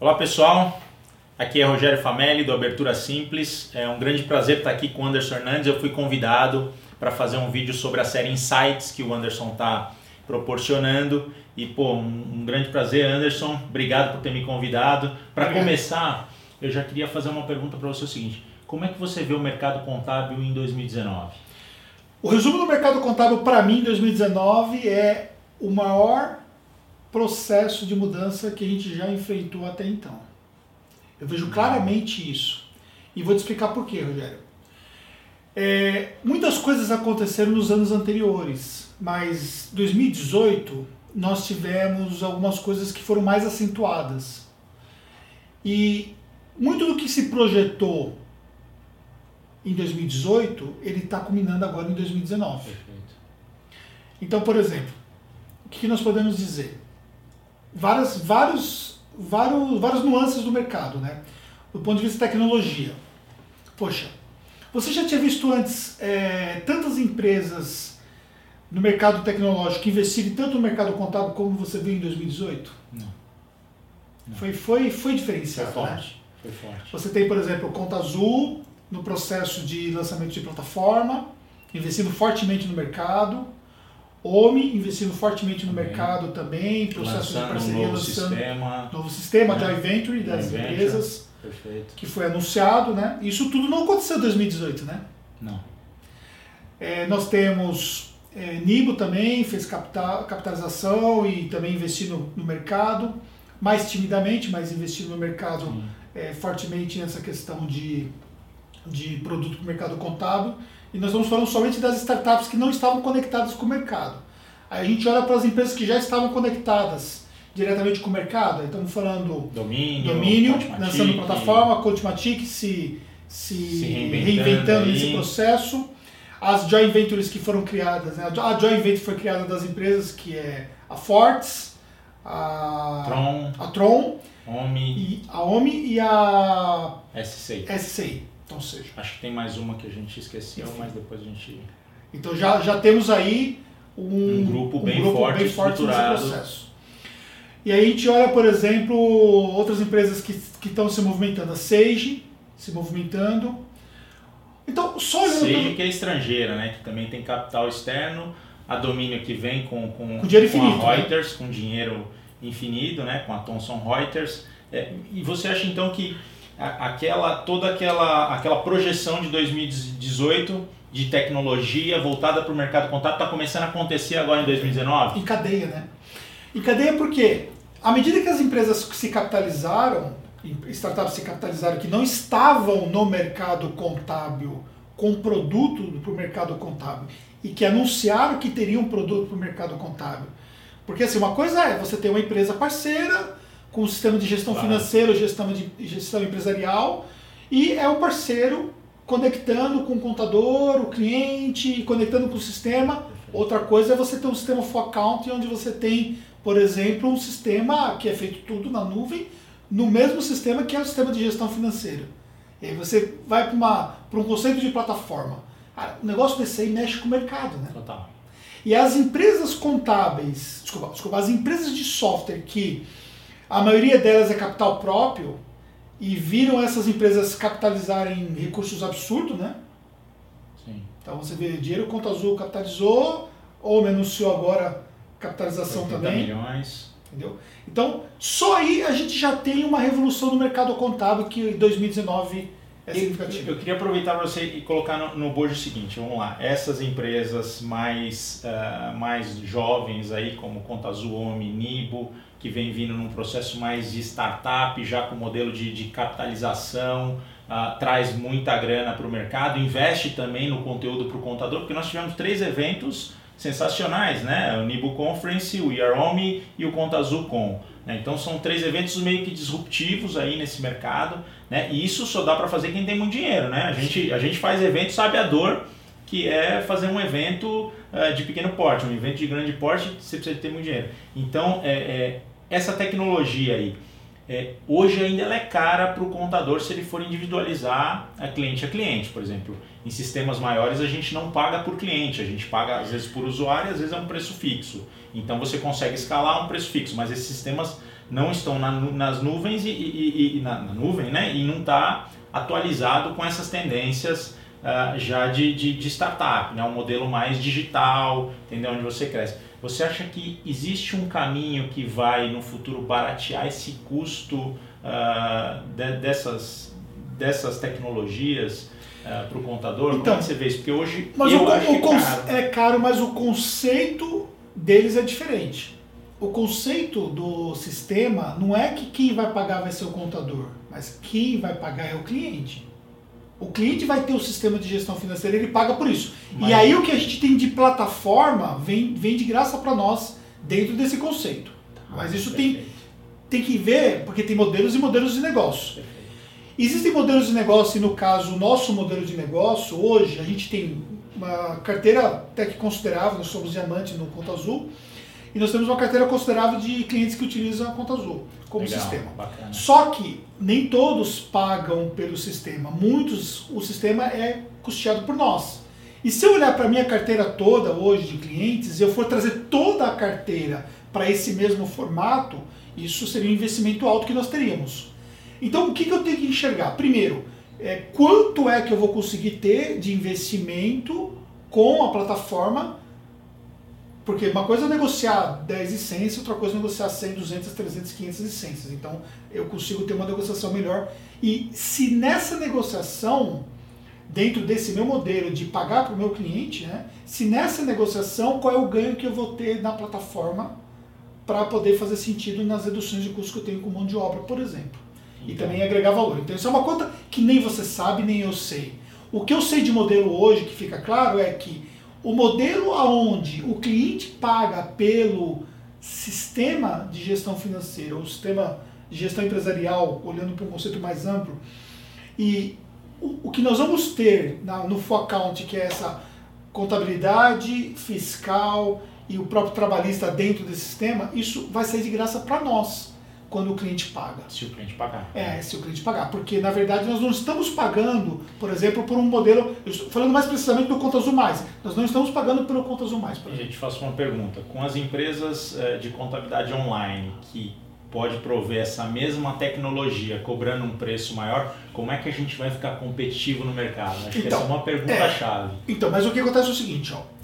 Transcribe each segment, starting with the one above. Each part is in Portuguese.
Olá pessoal, aqui é Rogério Famelli do Abertura Simples. É um grande prazer estar aqui com o Anderson Hernandes. Eu fui convidado para fazer um vídeo sobre a série Insights que o Anderson está proporcionando. E pô, um, um, grande prazer, Anderson. Obrigado por ter me convidado. Para começar, eu já queria fazer uma pergunta para você o seguinte: como é que você vê o mercado contábil em 2019? O resumo do mercado contábil para mim em 2019 é o maior processo de mudança que a gente já enfrentou até então. Eu vejo claramente isso. E vou te explicar por quê, Rogério. É, muitas coisas aconteceram nos anos anteriores, mas 2018 nós tivemos algumas coisas que foram mais acentuadas. E muito do que se projetou em 2018, ele está culminando agora em 2019. Perfeito. Então, por exemplo, o que nós podemos dizer? Várias, vários, vários, várias nuances do mercado, né? Do ponto de vista de tecnologia. Poxa, você já tinha visto antes é, tantas empresas no mercado tecnológico investirem tanto no mercado contábil como você viu em 2018? Não. Não. Foi, foi, foi diferenciado. Foi forte. Né? Foi forte. Você tem, por exemplo, Conta Azul no processo de lançamento de plataforma, investindo fortemente no mercado. OMI investindo fortemente no mercado também, processo lançando de parceria, um novo lançando sistema, novo sistema né? de Venture das empresas, Perfeito. que foi anunciado, né? Isso tudo não aconteceu em 2018, né? Não. É, nós temos é, Nibo também, fez capital, capitalização e também investindo no mercado, mais timidamente, mas investindo no mercado é, fortemente nessa questão de, de produto para o mercado contábil. E nós estamos falando somente das startups que não estavam conectadas com o mercado. Aí a gente olha para as empresas que já estavam conectadas diretamente com o mercado. Aí estamos falando domínio, domínio lançando plataforma, Coachmatic se, se, se reinventando, reinventando nesse processo. As joint ventures que foram criadas, né? a joint venture foi criada das empresas que é a Forts, a Tron, a Tron OMI, e a OMI e a SCI. SCI. Então seja. Acho que tem mais uma que a gente esqueceu, Enfim. mas depois a gente. Então já, já temos aí um, um grupo bem um grupo forte, bem forte estruturado. nesse processo. E aí a gente olha, por exemplo, outras empresas que, que estão se movimentando. A Sage se movimentando. Então, só olhando... Sage que é estrangeira, né? Que também tem capital externo. A Domínio que vem com, com, com, dinheiro infinito, com a né? Reuters, né? com dinheiro infinito, né? Com a Thomson Reuters. É, e você acha então que aquela toda aquela aquela projeção de 2018 de tecnologia voltada para o mercado contábil está começando a acontecer agora em 2019? Em cadeia, né? Em cadeia porque à medida que as empresas se capitalizaram, startups se capitalizaram que não estavam no mercado contábil com produto para o mercado contábil e que anunciaram que teriam produto para o mercado contábil. Porque assim, uma coisa é você ter uma empresa parceira com o sistema de gestão claro. financeira, gestão, de, gestão empresarial, e é o parceiro conectando com o contador, o cliente, conectando com o sistema. Outra coisa é você ter um sistema for account, onde você tem, por exemplo, um sistema que é feito tudo na nuvem, no mesmo sistema que é o sistema de gestão financeira. E aí você vai para um conceito de plataforma. o negócio desse aí mexe com o mercado, né? Total. E as empresas contábeis, desculpa, desculpa, as empresas de software que a maioria delas é capital próprio e viram essas empresas capitalizarem recursos absurdos, né? Sim. Então você vê, dinheiro Conta Azul capitalizou, ou anunciou agora capitalização 80 também. milhões. Entendeu? Então, só aí a gente já tem uma revolução no mercado contábil que em 2019 é significativo. Eu, queria aproveitar para você e colocar no, no bojo o seguinte, vamos lá, essas empresas mais, uh, mais jovens aí, como Conta Azul, Omi, Nibo, que vem vindo num processo mais de startup, já com modelo de, de capitalização, uh, traz muita grana para o mercado, investe também no conteúdo para o contador, porque nós tivemos três eventos sensacionais, né? O Nibo Conference, o Yaromi e o Conta Azul Com. Né? Então são três eventos meio que disruptivos aí nesse mercado, né? E isso só dá para fazer quem tem muito dinheiro, né? A gente, a gente faz evento sabe a dor que é fazer um evento uh, de pequeno porte, um evento de grande porte, você precisa ter muito dinheiro. Então, é, é essa tecnologia aí, é, hoje ainda ela é cara para o contador se ele for individualizar a cliente a cliente. Por exemplo, em sistemas maiores a gente não paga por cliente, a gente paga às vezes por usuário, às vezes é um preço fixo. Então você consegue escalar um preço fixo, mas esses sistemas não estão na, nas nuvens e, e, e na, na, nuvem, né? E não está atualizado com essas tendências uh, já de, de, de, startup, né? Um modelo mais digital, entendeu? Onde você cresce. Você acha que existe um caminho que vai no futuro baratear esse custo uh, de, dessas, dessas tecnologias? Uh, para o contador? Então, Como é que você vê isso? Porque hoje mas eu o, acho o é caro. é caro, mas o conceito deles é diferente. O conceito do sistema não é que quem vai pagar vai ser o contador, mas quem vai pagar é o cliente. O cliente vai ter o sistema de gestão financeira, ele paga por isso. Mas- E aí o que a gente tem de plataforma vem, vem de graça para nós dentro desse conceito. Mas isso tem, tem que ver, porque tem modelos e modelos de negócio. perfeito. Existem modelos de negócio, e no caso, o nosso modelo de negócio, hoje a gente tem uma carteira até que considerável, nós somos diamante no Conta Azul, e nós temos uma carteira considerável de clientes que utilizam a Conta Azul como Legal, sistema. Bacana. Só que nem todos pagam pelo sistema, muitos o sistema é custeado por nós. E se eu olhar para a minha carteira toda hoje de clientes, e eu for trazer toda a carteira para esse mesmo formato, isso seria um investimento alto que nós teríamos. Então o que, que eu tenho que enxergar? Primeiro, é, quanto é que eu vou conseguir ter de investimento com a plataforma porque uma coisa é negociar 10 licenças, outra coisa é negociar 100, 200, 300, 500 licenças. Então eu consigo ter uma negociação melhor. E se nessa negociação, dentro desse meu modelo de pagar para o meu cliente, né, se nessa negociação, qual é o ganho que eu vou ter na plataforma para poder fazer sentido nas reduções de custos que eu tenho com mão de obra, por exemplo. E Então. também agregar valor. Então isso é uma conta que nem você sabe, nem eu sei. O que eu sei de modelo hoje, que fica claro, é que o modelo aonde o cliente paga pelo sistema de gestão financeira, ou sistema de gestão empresarial, olhando para um conceito mais amplo, e o, o que nós vamos ter na- no FO Account, que é essa contabilidade fiscal e o próprio trabalhista dentro desse sistema, isso vai sair de graça para nós quando o cliente paga. Se o cliente pagar. É, se o cliente pagar. Porque, na verdade, nós não estamos pagando, por exemplo, por um modelo. Eu estou falando mais precisamente do Conta Azul Mais. Nós não estamos pagando pelo Conta Azul Mais, por gente faço uma pergunta. Com as empresas eh, de contabilidade online que pode prover essa mesma tecnologia cobrando um preço maior, como é que a gente vai ficar competitivo no mercado? Acho que Então, essa é uma pergunta-chave. Então, mas o que acontece é o seguinte, ó.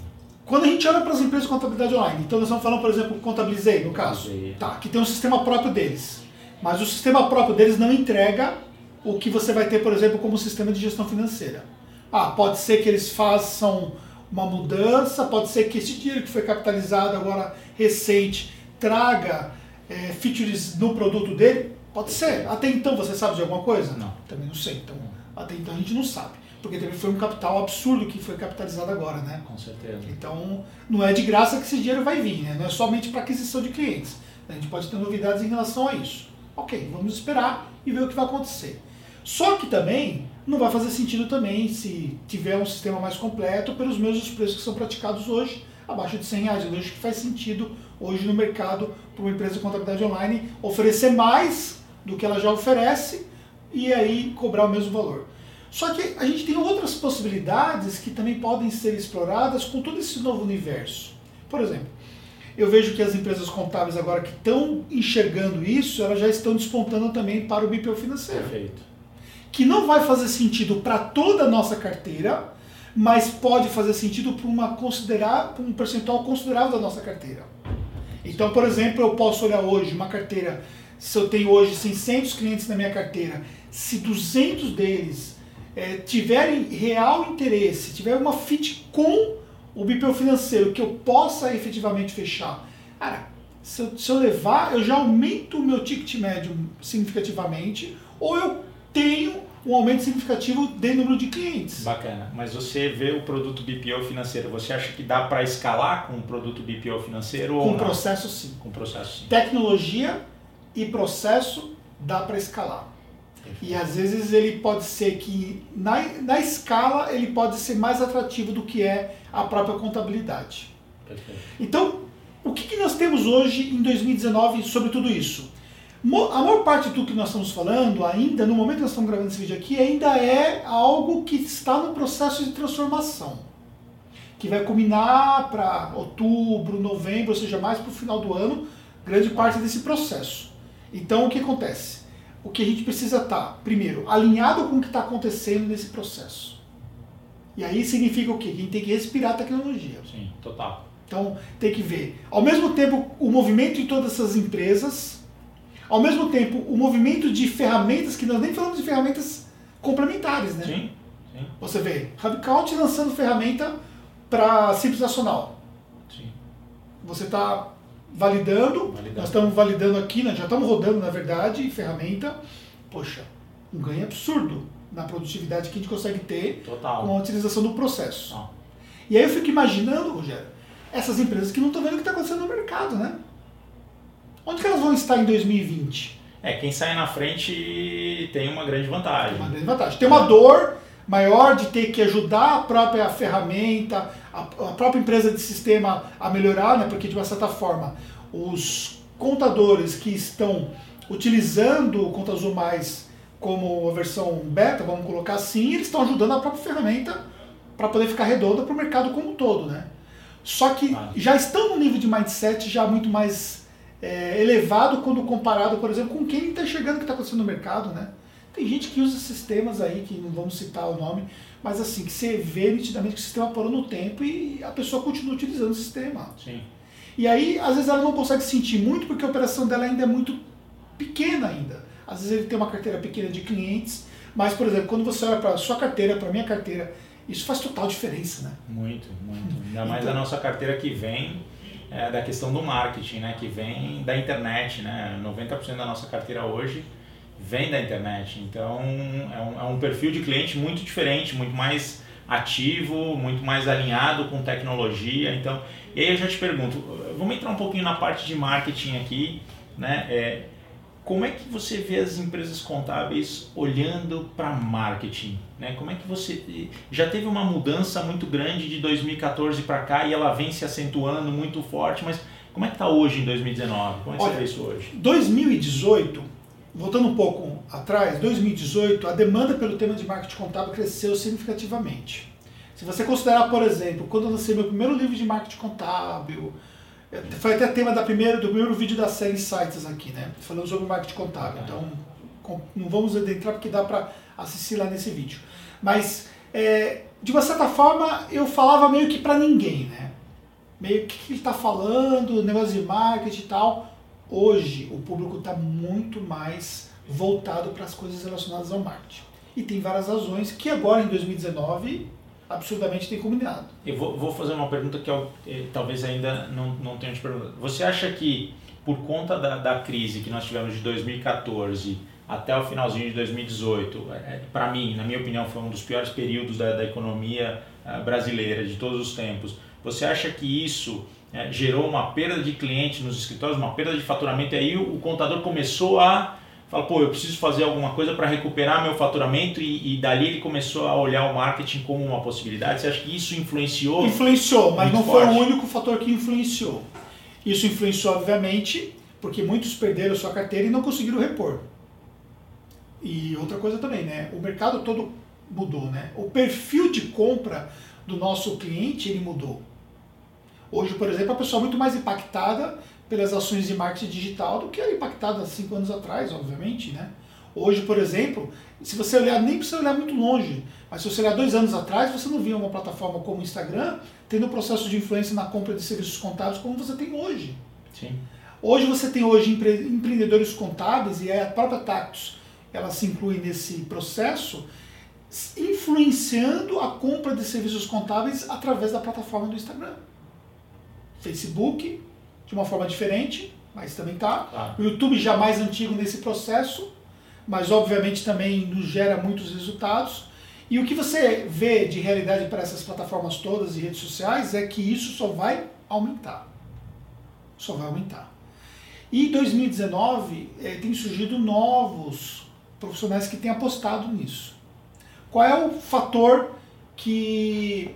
Quando a gente olha para as empresas de contabilidade online, então nós estamos falando, por exemplo, Contabilizei, no caso, tá, que tem um sistema próprio deles. Mas o sistema próprio deles não entrega o que você vai ter, por exemplo, como sistema de gestão financeira. Ah, pode ser que eles façam uma mudança, pode ser que esse dinheiro que foi capitalizado agora recente traga é, features no produto dele. Pode ser. Até então você sabe de alguma coisa? Não. Também não sei. Então, até então a gente não sabe. Porque também foi um capital absurdo que foi capitalizado agora, né? Com certeza. Então, não é de graça que esse dinheiro vai vir, né? Não é somente para aquisição de clientes. A gente pode ter novidades em relação a isso. Ok, vamos esperar e ver o que vai acontecer. Só que também não vai fazer sentido também se tiver um sistema mais completo pelos mesmos preços que são praticados hoje, abaixo de 100 reais. Eu vejo que faz sentido hoje no mercado para uma empresa de contabilidade online oferecer mais do que ela já oferece e aí cobrar o mesmo valor. Só que a gente tem outras possibilidades que também podem ser exploradas com todo esse novo universo. Por exemplo, eu vejo que as empresas contábeis agora que estão enxergando isso, elas já estão despontando também para o BPO financeiro Perfeito. que não vai fazer sentido para toda a nossa carteira, mas pode fazer sentido para uma considerar, pra um percentual considerável da nossa carteira. Então, por exemplo, eu posso olhar hoje uma carteira, se eu tenho hoje 600 clientes na minha carteira, se 200 deles eh, tiverem real interesse, tiver uma fit com o BPO financeiro que eu possa efetivamente fechar, cara, se eu, se eu levar, eu já aumento o meu ticket médio significativamente, ou eu tenho um aumento significativo de número de clientes. Bacana. Mas você vê o produto BPO financeiro, você acha que dá para escalar com o produto BPO financeiro ou Com não? processo sim. Com processo sim. Tecnologia e processo dá para escalar. E às vezes ele pode ser que na, na escala ele pode ser mais atrativo do que é a própria contabilidade. Perfeito. Então, o que, que nós temos hoje em 2019 sobre tudo isso? A maior parte do que nós estamos falando, ainda, no momento que nós estamos gravando esse vídeo aqui, ainda é algo que está no processo de transformação. Que vai culminar para outubro, novembro, ou seja, mais para o final do ano, grande parte desse processo. Então o que acontece? O que a gente precisa estar, primeiro, alinhado com o que está acontecendo nesse processo. E aí significa o quê? Que a gente tem que respirar a tecnologia. Sim, total. Então tem que ver, ao mesmo tempo, o movimento de todas essas empresas, ao mesmo tempo, o movimento de ferramentas, que nós nem falamos de ferramentas complementares, né? Sim, sim. Você vê, HubCount lançando ferramenta para Simples Nacional. Sim. Você está validando, Validando. nós estamos validando aqui, nós já estamos rodando, na verdade, ferramenta. Poxa, um ganho absurdo na produtividade que a gente consegue ter Total. com a utilização do processo. E aí eu fico imaginando, Rogério, essas empresas que não estão vendo o que está acontecendo no mercado, né? Onde que elas vão estar em 2020? É, quem sai na frente tem uma grande vantagem. Tem uma grande vantagem. Tem uma dor maior de ter que ajudar a própria ferramenta, a, a própria empresa de sistema a melhorar, né? porque de uma certa forma os contadores que estão utilizando o Conta Azul Mais como a versão beta, vamos colocar assim, eles estão ajudando a própria ferramenta para poder ficar redonda para o mercado como um todo. Né? Só que Ah. já estão no nível de mindset já muito mais é, elevado quando comparado, por exemplo, com quem está enxergando o que está acontecendo no mercado, né? Tem gente que usa sistemas aí, que não vamos citar o nome, mas assim, que você vê nitidamente que o sistema parou no tempo e a pessoa continua utilizando o sistema. Sim. E aí, às vezes ela não consegue sentir muito porque a operação dela ainda é muito pequena ainda. Às vezes ele tem uma carteira pequena de clientes, mas, por exemplo, quando você olha para a sua carteira, para a minha carteira, isso faz total diferença, né? Muito, muito. Ainda mais Então- a nossa carteira que vem é, da questão do marketing, né? Que vem da internet, né? 90% da nossa carteira hoje vem da internet. Então é um, é um perfil de cliente muito diferente, muito mais ativo, muito mais alinhado com tecnologia. Então, e aí eu já te pergunto, vamos entrar um pouquinho na parte de marketing aqui, né? É, como é que você vê as empresas contábeis olhando para marketing? Né? Como é que você já teve uma mudança muito grande de 2014 para cá e ela vem se acentuando muito forte, mas como é que está hoje em 2019? Como é que Olha, você vê isso hoje? 2018, voltando um pouco atrás, 2018, a demanda pelo tema de marketing contábil cresceu significativamente. Se você considerar, por exemplo, quando eu lancei meu primeiro livro de marketing contábil, eh, foi até tema da primeira, do primeiro vídeo da série Insights aqui, né? Falando sobre marketing contábil. Então, não vamos adentrar porque dá para assistir lá nesse vídeo. Mas, eh, de uma certa forma, eu falava meio que para ninguém, né? Meio que ele está falando, negócio de marketing e tal. Hoje, o público está muito mais voltado para as coisas relacionadas ao marketing. E tem várias razões que agora, em 2019, absurdamente tem combinado. Eu vou, vou fazer uma pergunta que eu, eh, talvez ainda não, não tenha te perguntado. Você acha que, por conta da, da crise que nós tivemos de 2014 até o finalzinho de 2018, para mim, na minha opinião, foi um dos piores períodos da, da economia ah, brasileira de todos os tempos. Você acha que isso eh, gerou uma perda de clientes nos escritórios, uma perda de faturamento, e aí o, o contador começou a falar, pô, eu preciso fazer alguma coisa para recuperar meu faturamento, e, e dali ele começou a olhar o marketing como uma possibilidade. Você acha que isso influenciou? Influenciou, mas não foi forte. o único fator que influenciou. Isso influenciou, obviamente, porque muitos perderam sua carteira e não conseguiram repor. E outra coisa também, né? O mercado todo mudou, né? O perfil de compra do nosso cliente, ele mudou. Hoje, por exemplo, a pessoa é muito mais impactada pelas ações de marketing digital do que era impactada há cinco anos atrás, obviamente, né? Hoje, por exemplo, se você olhar, nem precisa olhar muito longe, mas se você olhar dois anos atrás, você não via uma plataforma como o Instagram tendo um processo de influência na compra de serviços contábeis como você tem hoje. Sim. Hoje você tem hoje empre- empreendedores contábeis e a própria Tactus ela se inclui nesse processo, influenciando a compra de serviços contábeis através da plataforma do Instagram. Facebook, de uma forma diferente, mas também tá. Claro. O YouTube já mais antigo nesse processo, mas obviamente também nos gera muitos resultados. E o que você vê de realidade para essas plataformas todas e redes sociais é que isso só vai aumentar. Só vai aumentar. E em 2019 eh, tem surgido novos profissionais que têm apostado nisso. Qual é o fator que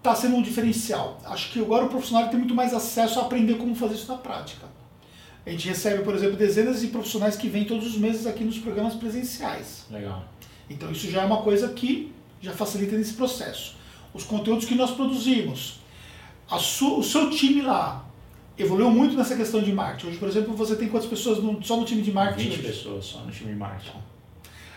está sendo um diferencial? Acho que agora o profissional tem muito mais acesso a aprender como fazer isso na prática. A gente recebe, por exemplo, dezenas de profissionais que vêm todos os meses aqui nos programas presenciais. Legal. Então isso já é uma coisa que já facilita nesse processo. Os conteúdos que nós produzimos, a o seu time lá, evoluiu muito nessa questão de marketing. Hoje, por exemplo, você tem quantas pessoas no, só no time de marketing? 20 hoje? pessoas só no time de marketing.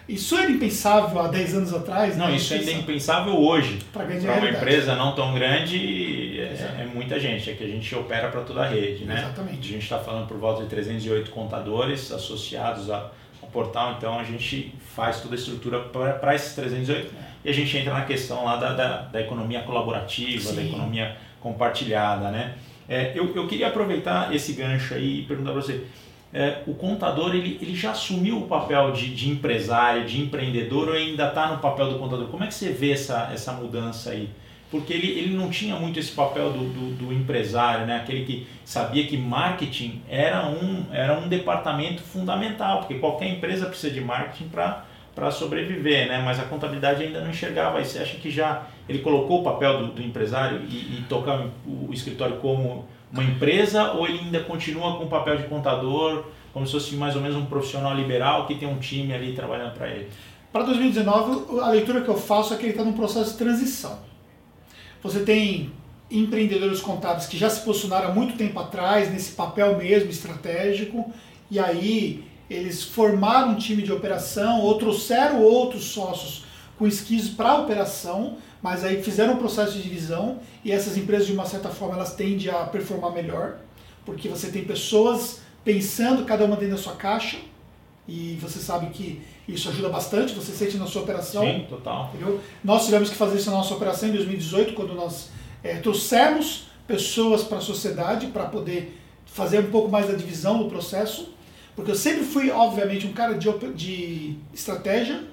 Isso era impensável há 10 anos atrás? Não, né? isso ainda é impensável hoje. Para uma empresa não tão grande, é, é muita gente. É que a gente opera para toda a rede, né? Exatamente. A gente está falando por volta de 308 contadores associados a- ao portal, então a gente faz toda a estrutura para esses 308 e a gente entra na questão lá da, da, da economia colaborativa, da Sim. economia compartilhada, né? É, eu, eu queria aproveitar esse gancho aí e perguntar para você, é, o contador ele, ele já assumiu o papel de, de empresário, de empreendedor ou ainda está no papel do contador? Como é que você vê essa, essa mudança aí? Porque ele, ele não tinha muito esse papel do, do, do empresário, né? aquele que sabia que marketing era um, era um departamento fundamental, porque qualquer empresa precisa de marketing para sobreviver, né? mas a contabilidade ainda não enxergava. Você acha que já ele colocou o papel do, do empresário e, e tocar o escritório como uma empresa ou ele ainda continua com o papel de contador, como se fosse mais ou menos um profissional liberal que tem um time ali trabalhando para ele? Para 2019, a leitura que eu faço é que ele está num processo de transição. Você tem empreendedores contábeis que já se posicionaram há muito tempo atrás nesse papel mesmo estratégico, e aí eles formaram um time de operação ou trouxeram outros sócios com skills para a operação, mas aí fizeram um processo de divisão e essas empresas de uma certa forma elas tendem a performar melhor, porque você tem pessoas pensando cada uma dentro da sua caixa e você sabe que isso ajuda bastante, você sente na sua operação. Sim, total. Entendeu? Nós tivemos que fazer isso na nossa operação em 2018, quando nós é, trouxemos pessoas para a sociedade para poder fazer um pouco mais da divisão do processo, porque eu sempre fui, obviamente, um cara de, de estratégia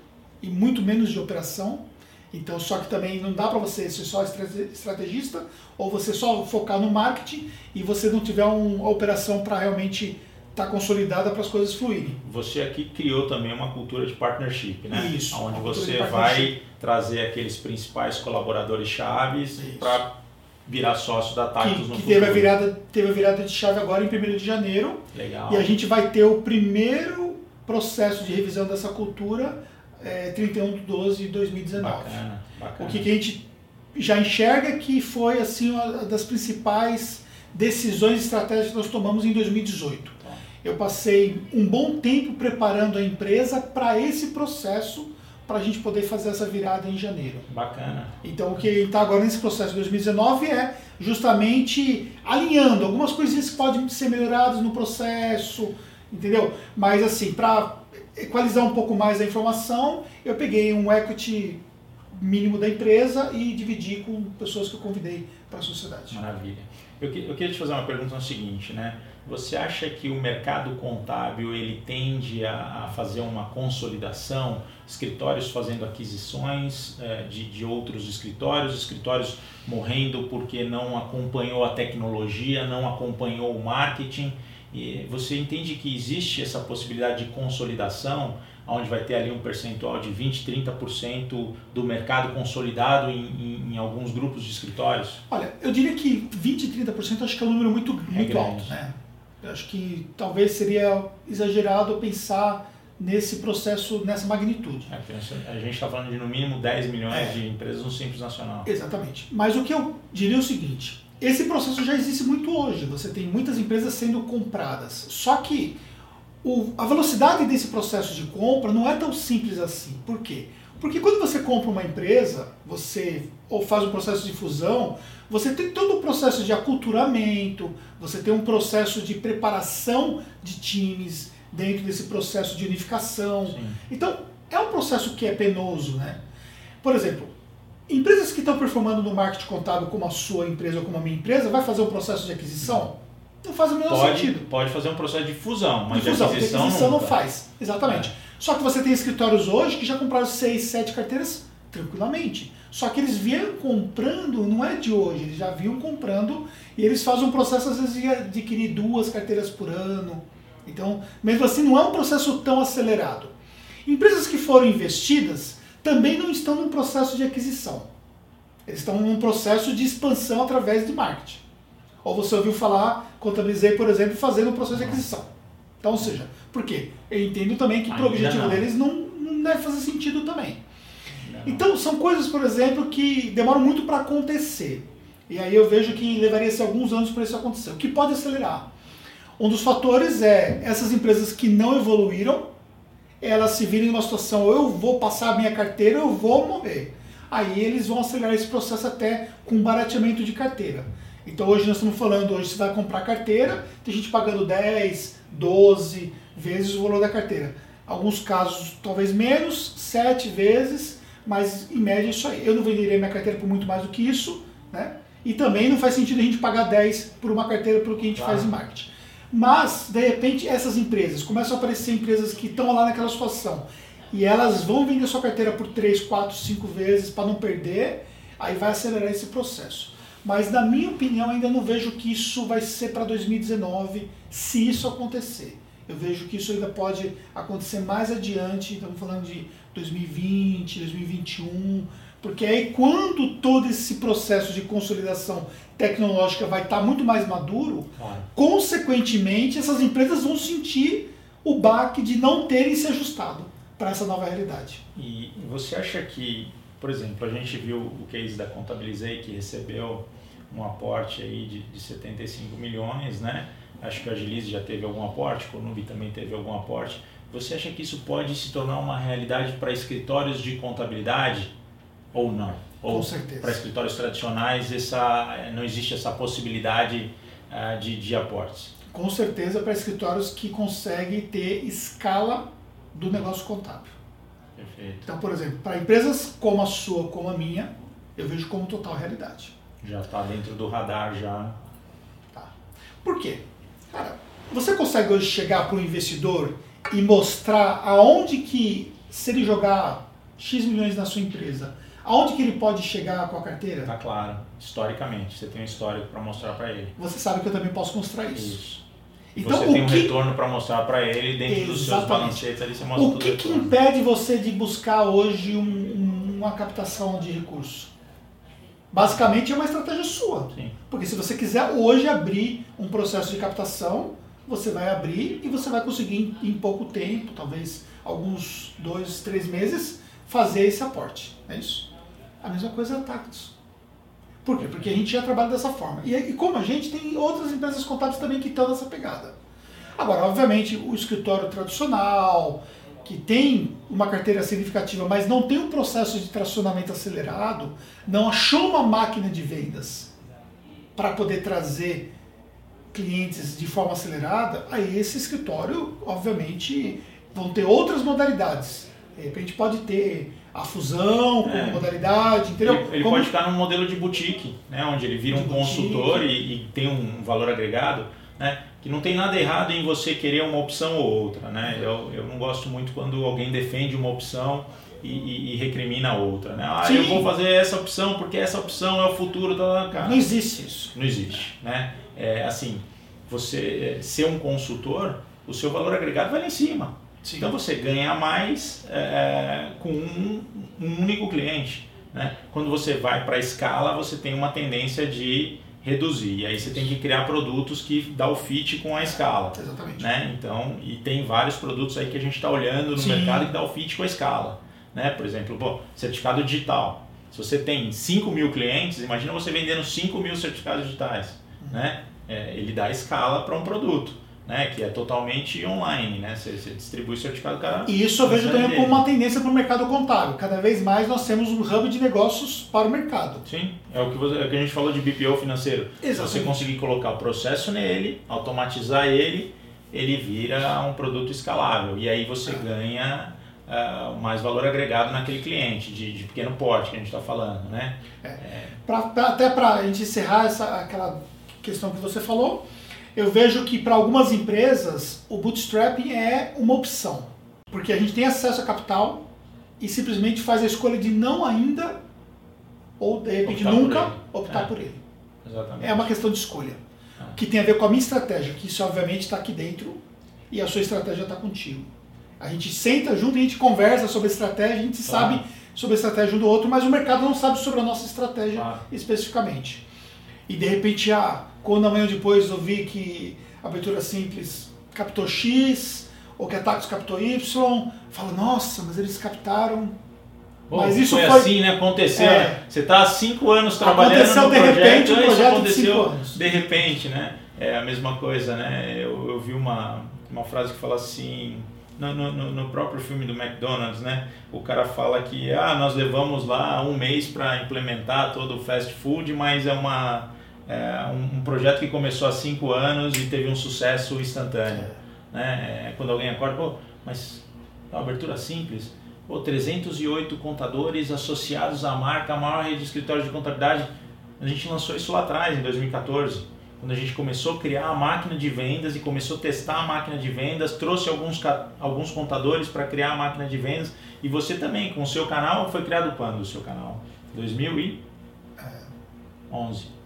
e muito menos de operação. Então, só que também não dá para você ser só estrate- estrategista ou você só focar no marketing e você não tiver um- uma operação para realmente estar consolidada para as coisas fluírem. Você aqui criou também uma cultura de partnership, né? Isso, Onde você vai trazer aqueles principais colaboradores chaves para virar sócio da Tactus Que, no que futuro. teve, a virada, teve a virada de chave agora em 1 de janeiro. Legal. E a gente vai ter o primeiro processo de revisão dessa cultura é, 31 de 12 de 2019. Bacana, bacana. O que, que a gente já enxerga que foi assim uma das principais decisões estratégicas que nós tomamos em 2018. Tá. Eu passei um bom tempo preparando a empresa para esse processo, para a gente poder fazer essa virada em janeiro. Bacana. Então, o que está agora nesse processo de 2019 é justamente alinhando algumas coisinhas que podem ser melhoradas no processo, entendeu? Mas, assim, para equalizar um pouco mais a informação, eu peguei um equity mínimo da empresa e dividi com pessoas que eu convidei para a sociedade. Maravilha. Eu, eu queria te fazer uma pergunta no seguinte, né? Você acha que o mercado contábil ele tende a, a fazer uma consolidação, escritórios fazendo aquisições eh, de, de outros escritórios, escritórios morrendo porque não acompanhou a tecnologia, não acompanhou o marketing? E você entende que existe essa possibilidade de consolidação, onde vai ter ali um percentual de 20, 30% do mercado consolidado em, em- em alguns grupos de escritórios? Olha, eu diria que 20, 30% acho que é um número muito, muito grande. alto, né? Eu acho que talvez seria exagerado pensar nesse processo, nessa magnitude. É, a gente está falando de no mínimo 10 milhões É. de empresas no Simples Nacional. Exatamente. Mas o que eu diria é o seguinte: esse processo já existe muito hoje. Você tem muitas empresas sendo compradas. Só que o- a velocidade desse processo de compra não é tão simples assim. Por quê? Porque quando você compra uma empresa, você ou faz um processo de fusão, você tem todo o processo de aculturamento, você tem um processo de preparação de times dentro desse processo de unificação. Sim. Então, é um processo que é penoso, né? Por exemplo, empresas que estão performando no marketing contábil como a sua empresa ou como a minha empresa, vai fazer um processo de aquisição? Não faz o menor Pode, sentido. pode fazer um processo de fusão, mas De fusão, de de aquisição, aquisição não nunca. faz. Exatamente. Só que você tem escritórios hoje que já compraram seis, sete carteiras tranquilamente. Só que eles vieram comprando, não é de hoje, eles já vinham comprando e eles fazem um processo, às vezes, de adquirir duas carteiras por ano. Então, mesmo assim, não é um processo tão acelerado. Empresas que foram investidas também não estão num processo de aquisição. Eles estão num processo de expansão através de marketing. Ou você ouviu falar, contabilizei, por exemplo, fazendo um processo de aquisição. Então, ou seja, por quê? Eu entendo também que para o objetivo não. deles não, não deve fazer sentido também. Não. Então, são coisas, por exemplo, que demoram muito para acontecer. E aí eu vejo que levaria-se alguns anos para isso acontecer. O que pode acelerar? Um dos fatores é essas empresas que não evoluíram, elas se virem numa situação, eu vou passar a minha carteira, eu vou morrer. Aí eles vão acelerar esse processo até com barateamento de carteira. Então hoje nós estamos falando, hoje você vai comprar carteira, tem gente pagando 10, 12 vezes o valor da carteira. Alguns casos talvez menos, 7 vezes, mas em média é isso aí. Eu não venderia minha carteira por muito mais do que isso, né? E também não faz sentido a gente pagar 10 por uma carteira pelo que a gente claro. faz em marketing. Mas, de repente, essas empresas, começam a aparecer empresas que estão lá naquela situação e elas vão vender sua carteira por 3, 4, 5 vezes para não perder, aí vai acelerar esse processo. Mas, na minha opinião, ainda não vejo que isso vai ser para 2019, se isso acontecer. Eu vejo que isso ainda pode acontecer mais adiante, estamos falando de 2020, 2021, porque aí quando todo esse processo de consolidação tecnológica vai estar muito mais maduro, claro. consequentemente essas empresas vão sentir o baque de não terem se ajustado para essa nova realidade. E você acha que, por exemplo, a gente viu o case da Contabilizei que recebeu um aporte aí de, de 75 milhões, né? Acho que a Agilize já teve algum aporte, o Conubi também teve algum aporte. Você acha que isso pode se tornar uma realidade para escritórios de contabilidade ou não? Ou Com certeza. Para escritórios tradicionais essa, não existe essa possibilidade uh, de, de aportes? Com certeza para escritórios que conseguem ter escala do negócio contábil. Perfeito. Então, por exemplo, para empresas como a sua, como a minha, eu vejo como total realidade. Já está dentro do radar já. Tá. Por quê? Cara, você consegue hoje chegar para o investidor e mostrar aonde que, se ele jogar X milhões na sua empresa, aonde que ele pode chegar com a carteira? Tá claro, historicamente, você tem um histórico para mostrar para ele. Você sabe que eu também posso mostrar isso. Isso. Então, você tem um que... retorno para mostrar para ele dentro Exatamente. dos seus balancetes ali você mostra O que, que impede você de buscar hoje um, um, uma captação de recursos? Basicamente é uma estratégia sua. Sim. Porque se você quiser hoje abrir um processo de captação, você vai abrir e você vai conseguir em, em pouco tempo, talvez alguns dois, três meses, fazer esse aporte. É isso. A mesma coisa é a Tactus. Por quê? Porque a gente já trabalha dessa forma. E, e como a gente tem outras empresas contábeis também que estão nessa pegada. Agora, obviamente, o escritório tradicional, que tem uma carteira significativa, mas não tem um processo de tracionamento acelerado, não achou uma máquina de vendas para poder trazer clientes de forma acelerada, aí esse escritório, obviamente, vão ter outras modalidades. De repente pode ter a fusão com é. modalidade, entendeu? Ele, ele pode ficar num modelo de boutique, né, onde ele vira de um boutique. consultor e, e, tem um valor agregado, né, que não tem nada errado em você querer uma opção ou outra, né? Eu, eu não gosto muito quando alguém defende uma opção e, e, e recrimina a outra, né? Ah, Sim. eu vou fazer essa opção porque essa opção é o futuro da cara. Não existe isso. Não existe, né? É, assim, você é, ser um consultor, o seu valor agregado vai lá em cima. Sim. Então você ganha mais é, com um, um, único cliente. Né? Quando você vai para a escala, você tem uma tendência de reduzir. E aí você tem que criar produtos que dá o fit com a escala. Exatamente. Né? Então, e tem vários produtos aí que a gente está olhando no Sim. mercado que dá o fit com a escala. Né? Por exemplo, bom, certificado digital. Se você tem 5 mil clientes, imagina você vendendo 5 mil certificados digitais. Uhum. Né? É, ele dá escala para um produto né, que é totalmente online, né? Você, você distribui o certificado cada E isso eu vejo também como uma tendência para o mercado contábil. Cada vez mais nós temos um hub de negócios para o mercado. Sim, é o que, você, é o que a gente falou de BPO financeiro. Exatamente. Você conseguir colocar o processo nele, automatizar ele, ele vira um produto escalável. E aí você ganha uh, mais valor agregado naquele cliente de, de pequeno porte que a gente está falando, né? É. É. Pra, pra, até para a gente encerrar essa, aquela questão que você falou, eu vejo que para algumas empresas o bootstrapping é uma opção, porque a gente tem acesso a capital e simplesmente faz a escolha de não ainda ou de repente optar nunca por optar é. por ele. Exatamente. É uma questão de escolha, é. que tem a ver com a minha estratégia, que isso obviamente está aqui dentro e a sua estratégia está contigo. A gente senta junto, a gente conversa sobre estratégia, a gente claro. sabe sobre a estratégia um do outro, mas o mercado não sabe sobre a nossa estratégia claro. especificamente. E de repente, ah, quando amanhã depois eu vi que a abertura simples captou X, ou que a captou Y, fala, nossa, mas eles captaram Mas isso foi, foi- assim, né? Aconteceu. É. né? Você está há cinco anos trabalhando Aconteceu no de projeto, repente um isso projeto de aconteceu anos. de repente, né? É a mesma coisa, né? Eu, eu vi uma, uma frase que fala assim, no, no, no- no próprio filme do McDonald's, né? O cara fala que ah, nós levamos lá um mês para implementar todo o fast food, mas é uma é um, um projeto que começou há cinco anos e teve um sucesso instantâneo. Né? É, quando alguém acorda, pô, mas é uma abertura simples. Pô, 308 contadores associados à marca, a maior rede de escritórios de contabilidade. A gente lançou isso lá atrás, em 2014, quando a gente começou a criar a máquina de vendas e começou a testar a máquina de vendas, trouxe alguns, alguns contadores para criar a máquina de vendas. E você também, com o seu canal, foi criado quando o seu canal? 2011.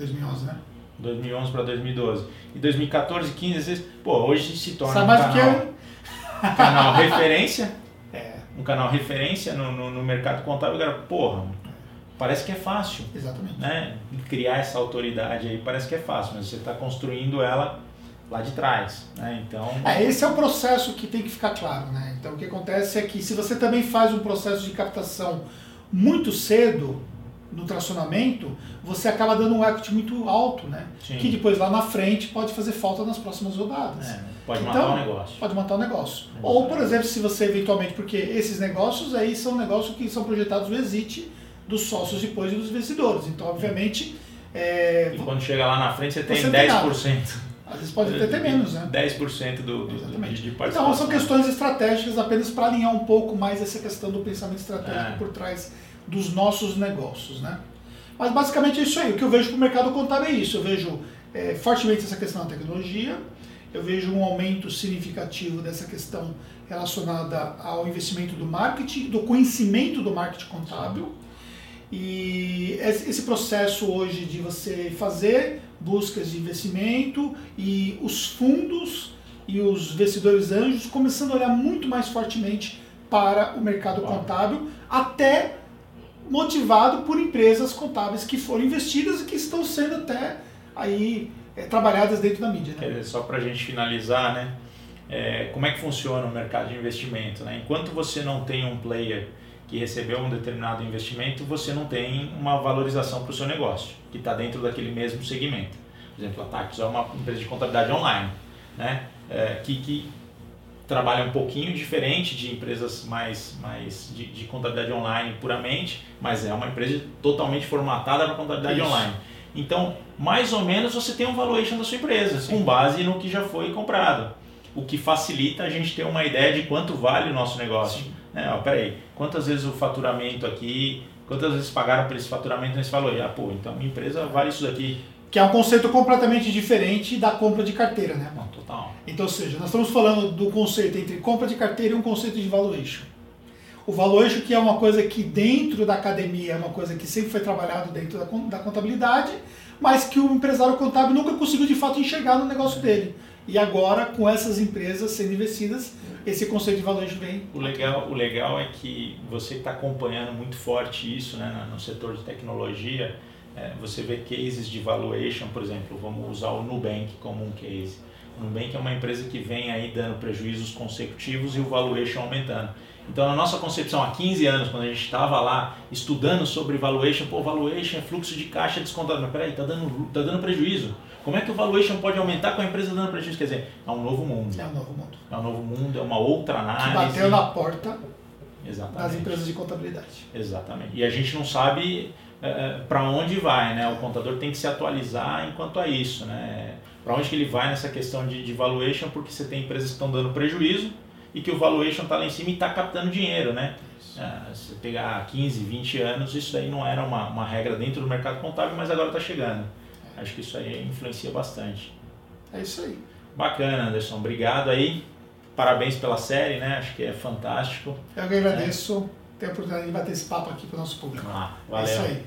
2011, né? 2011 para 2012. E 2014, 15, 16, pô, hoje se torna Sabe um mais do que canal, eu? canal referência, É, um canal referência no, no, no mercado contábil. Cara, porra, parece que é fácil, exatamente. né? Criar essa autoridade aí parece que é fácil, mas você está construindo ela lá de trás, né? Então, É, esse é o processo que tem que ficar claro, né? Então o que acontece é que se você também faz um processo de captação muito cedo no tracionamento, você acaba dando um equity muito alto, né? sim, Que depois lá na frente pode fazer falta nas próximas rodadas. é, pode Então, matar o negócio. Pode matar o negócio. Pode Ou, por exemplo, se você eventualmente, porque esses negócios aí são negócios que são projetados no exit dos sócios depois e dos investidores. Então, obviamente, é, E quando chega lá na frente você tem Você não tem 10%. às vezes pode até ter menos, né? 10% do, do, Exatamente. de, Então, participação. são questões estratégicas apenas para alinhar um pouco mais essa questão do pensamento estratégico É. por trás dos nossos negócios, né? Mas basicamente é isso aí. O que eu vejo para o mercado contábil é isso. Eu vejo é, fortemente essa questão da tecnologia, eu vejo um aumento significativo dessa questão relacionada ao investimento do marketing, do conhecimento do marketing contábil. E esse processo hoje de você fazer buscas de investimento e os fundos e os investidores anjos começando a olhar muito mais fortemente para o mercado Claro. contábil, até motivado por empresas contábeis que foram investidas e que estão sendo até aí é, trabalhadas dentro da mídia. Né? só para a gente finalizar, né? é, como é que funciona o mercado de investimento? Né? Enquanto você não tem um player que recebeu um determinado investimento, você não tem uma valorização para o seu negócio, que está dentro daquele mesmo segmento. Por exemplo, a Tactus é uma empresa de contabilidade online, né? É, que, que trabalha um pouquinho diferente de empresas mais, mais de, de contabilidade online puramente, mas é uma empresa totalmente formatada para contabilidade Isso. online. Então, mais ou menos você tem um valuation da sua empresa, com base no que já foi comprado. O que facilita a gente ter uma ideia de quanto vale o nosso negócio. Né? Ó, peraí, quantas vezes o faturamento aqui, quantas vezes pagaram por esse faturamento nesse valor? Ah, pô, então minha empresa vale isso daqui. Que é um conceito completamente diferente da compra de carteira, né? Não, total. Então, ou seja, nós estamos falando do conceito entre compra de carteira e um conceito de valuation. O valuation que é uma coisa que dentro da academia é uma coisa que sempre foi trabalhado dentro da da contabilidade, mas que o empresário contábil nunca conseguiu de fato enxergar no negócio dele. E agora, com essas empresas sendo investidas, esse conceito de valuation vem. O legal, o legal é que você está acompanhando muito forte isso né, no setor de tecnologia. É, você vê cases de valuation, por exemplo, vamos usar o Nubank como um case. O Nubank é uma empresa que vem aí dando prejuízos consecutivos e o valuation aumentando. Então, na nossa concepção, há 15 anos, quando a gente estava lá estudando sobre valuation, pô, valuation é fluxo de caixa descontado. Mas peraí, tá dando, tá dando prejuízo. Como é que o valuation pode aumentar com a empresa dando prejuízo? Quer dizer, é um novo mundo. É um novo mundo. É um novo mundo, é uma outra Que análise. bateu na porta Exatamente. das empresas de contabilidade. Exatamente. E a gente não sabe para onde vai, né? O contador tem que se atualizar enquanto a isso, né? Para onde que ele vai nessa questão de, de valuation, porque você tem empresas que estão dando prejuízo e que o valuation está lá em cima e está captando dinheiro, né? Ah, se pegar 15, 20 anos, isso daí não era uma, uma regra dentro do mercado contábil, mas agora está chegando. Acho que isso aí influencia bastante. É isso aí. Bacana, Anderson. Obrigado aí. Parabéns pela série, né? Acho que é fantástico. Eu que agradeço ter a oportunidade de bater esse papo aqui para o nosso público. Ah, É isso valeu. aí.